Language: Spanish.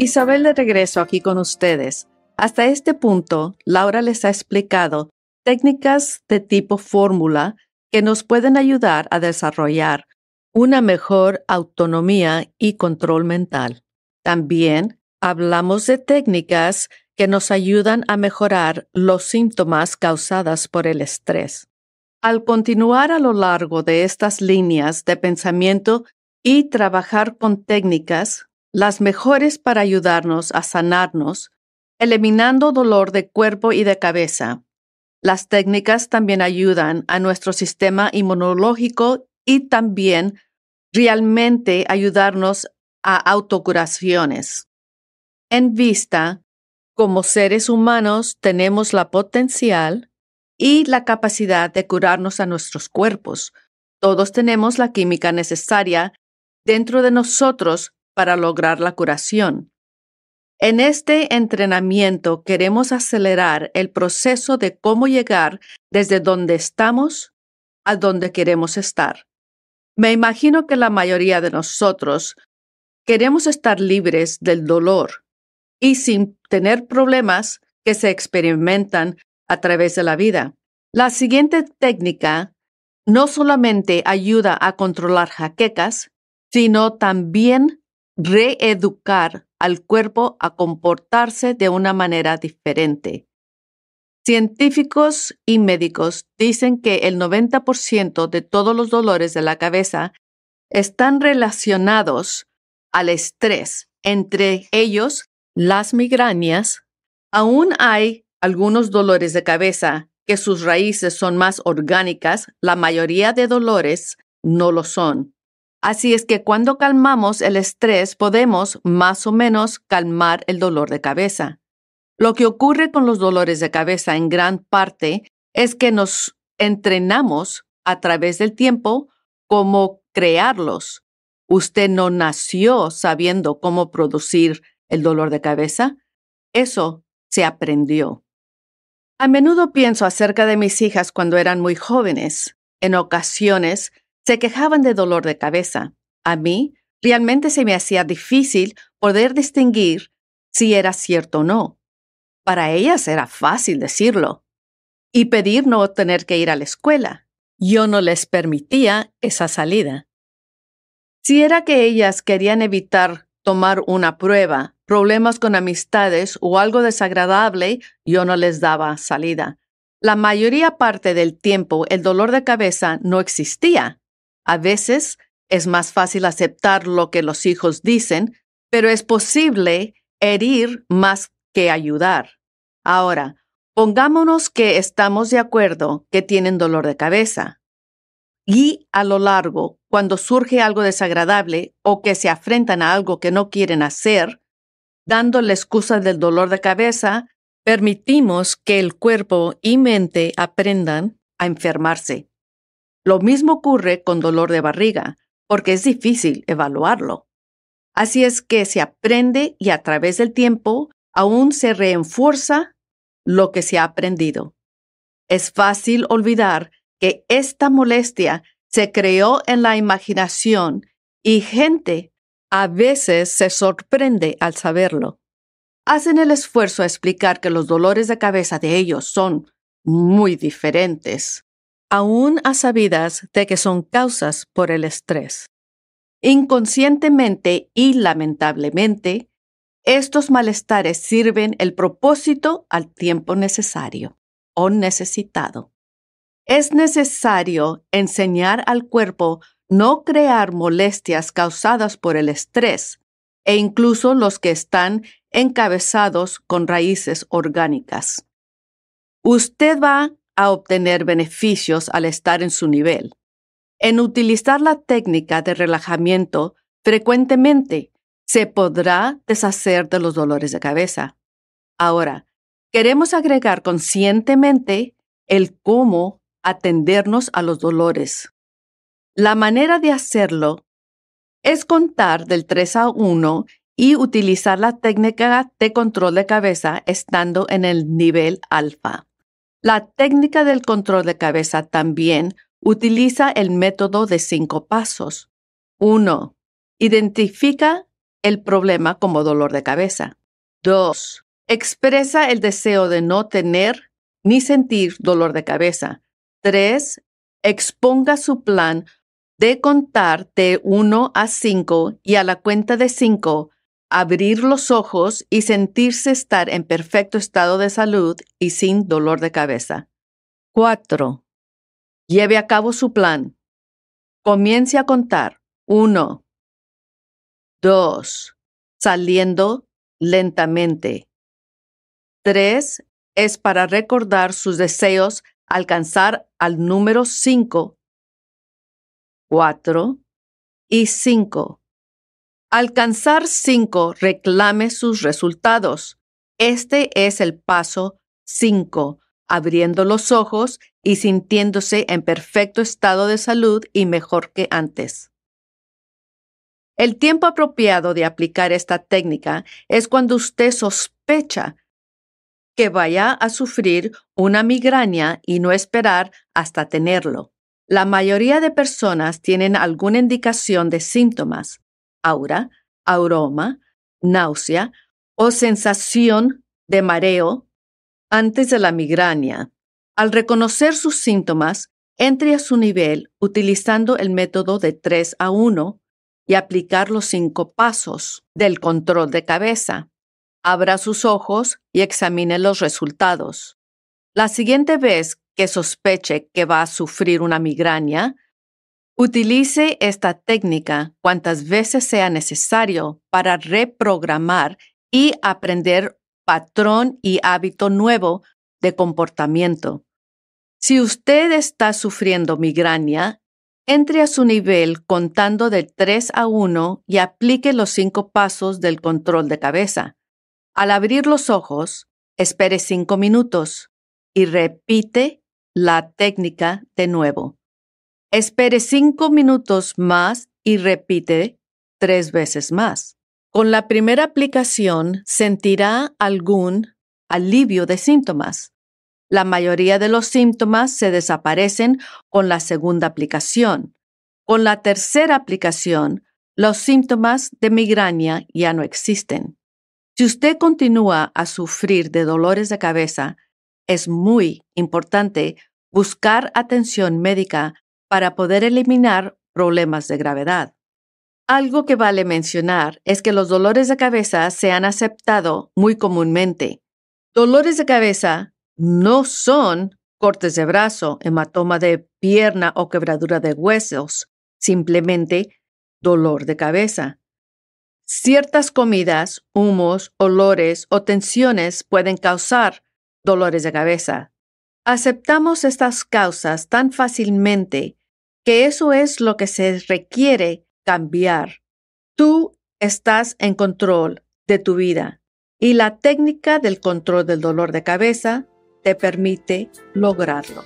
Isabel de regreso aquí con ustedes. Hasta este punto, Laura les ha explicado técnicas de tipo fórmula que nos pueden ayudar a desarrollar una mejor autonomía y control mental. También hablamos de técnicas que nos ayudan a mejorar los síntomas causados por el estrés. Al continuar a lo largo de estas líneas de pensamiento y trabajar con técnicas, las mejores para ayudarnos a sanarnos, eliminando dolor de cuerpo y de cabeza. Las técnicas también ayudan a nuestro sistema inmunológico y también realmente ayudarnos a autocuraciones. En vista, como seres humanos tenemos la potencial y la capacidad de curarnos a nuestros cuerpos. Todos tenemos la química necesaria dentro de nosotros para lograr la curación. En este entrenamiento queremos acelerar el proceso de cómo llegar desde donde estamos a donde queremos estar. Me imagino que la mayoría de nosotros queremos estar libres del dolor y sin tener problemas que se experimentan a través de la vida. La siguiente técnica no solamente ayuda a controlar jaquecas, sino también reeducar al cuerpo a comportarse de una manera diferente. Científicos y médicos dicen que el 90% de todos los dolores de la cabeza están relacionados al estrés, entre ellos las migrañas. Aún hay algunos dolores de cabeza que sus raíces son más orgánicas, la mayoría de dolores no lo son. Así es que cuando calmamos el estrés podemos más o menos calmar el dolor de cabeza. Lo que ocurre con los dolores de cabeza en gran parte es que nos entrenamos a través del tiempo cómo crearlos. Usted no nació sabiendo cómo producir el dolor de cabeza. Eso se aprendió. A menudo pienso acerca de mis hijas cuando eran muy jóvenes. En ocasiones se quejaban de dolor de cabeza. A mí realmente se me hacía difícil poder distinguir si era cierto o no. Para ellas era fácil decirlo y pedir no tener que ir a la escuela. Yo no les permitía esa salida. Si era que ellas querían evitar tomar una prueba, problemas con amistades o algo desagradable, yo no les daba salida. La mayoría parte del tiempo el dolor de cabeza no existía. A veces es más fácil aceptar lo que los hijos dicen, pero es posible herir más que ayudar. Ahora, pongámonos que estamos de acuerdo que tienen dolor de cabeza. Y a lo largo, cuando surge algo desagradable o que se afrentan a algo que no quieren hacer, dando la excusa del dolor de cabeza, permitimos que el cuerpo y mente aprendan a enfermarse. Lo mismo ocurre con dolor de barriga, porque es difícil evaluarlo. Así es que se aprende y a través del tiempo aún se reenfuerza lo que se ha aprendido. Es fácil olvidar que esta molestia se creó en la imaginación y gente a veces se sorprende al saberlo. Hacen el esfuerzo a explicar que los dolores de cabeza de ellos son muy diferentes aún a sabidas de que son causas por el estrés. Inconscientemente y lamentablemente, estos malestares sirven el propósito al tiempo necesario o necesitado. Es necesario enseñar al cuerpo no crear molestias causadas por el estrés e incluso los que están encabezados con raíces orgánicas. Usted va a obtener beneficios al estar en su nivel. En utilizar la técnica de relajamiento frecuentemente se podrá deshacer de los dolores de cabeza. Ahora, queremos agregar conscientemente el cómo atendernos a los dolores. La manera de hacerlo es contar del 3 a 1 y utilizar la técnica de control de cabeza estando en el nivel alfa. La técnica del control de cabeza también utiliza el método de cinco pasos. 1. Identifica el problema como dolor de cabeza. 2. Expresa el deseo de no tener ni sentir dolor de cabeza. 3. Exponga su plan de contar de 1 a 5 y a la cuenta de 5 abrir los ojos y sentirse estar en perfecto estado de salud y sin dolor de cabeza. 4. Lleve a cabo su plan. Comience a contar. 1, 2. Saliendo lentamente. 3. Es para recordar sus deseos alcanzar al número 5. 4 y 5. Alcanzar 5 reclame sus resultados. Este es el paso 5, abriendo los ojos y sintiéndose en perfecto estado de salud y mejor que antes. El tiempo apropiado de aplicar esta técnica es cuando usted sospecha que vaya a sufrir una migraña y no esperar hasta tenerlo. La mayoría de personas tienen alguna indicación de síntomas, aura, aroma, náusea o sensación de mareo antes de la migraña. Al reconocer sus síntomas, entre a su nivel utilizando el método de 3 a 1 y aplicar los cinco pasos del control de cabeza. Abra sus ojos y examine los resultados. La siguiente vez que sospeche que va a sufrir una migraña, Utilice esta técnica cuantas veces sea necesario para reprogramar y aprender patrón y hábito nuevo de comportamiento. Si usted está sufriendo migraña, entre a su nivel contando de 3 a 1 y aplique los cinco pasos del control de cabeza. Al abrir los ojos, espere cinco minutos y repite la técnica de nuevo. Espere cinco minutos más y repite tres veces más. Con la primera aplicación sentirá algún alivio de síntomas. La mayoría de los síntomas se desaparecen con la segunda aplicación. Con la tercera aplicación, los síntomas de migraña ya no existen. Si usted continúa a sufrir de dolores de cabeza, es muy importante buscar atención médica para poder eliminar problemas de gravedad. Algo que vale mencionar es que los dolores de cabeza se han aceptado muy comúnmente. Dolores de cabeza no son cortes de brazo, hematoma de pierna o quebradura de huesos, simplemente dolor de cabeza. Ciertas comidas, humos, olores o tensiones pueden causar dolores de cabeza. Aceptamos estas causas tan fácilmente que eso es lo que se requiere cambiar. Tú estás en control de tu vida y la técnica del control del dolor de cabeza te permite lograrlo.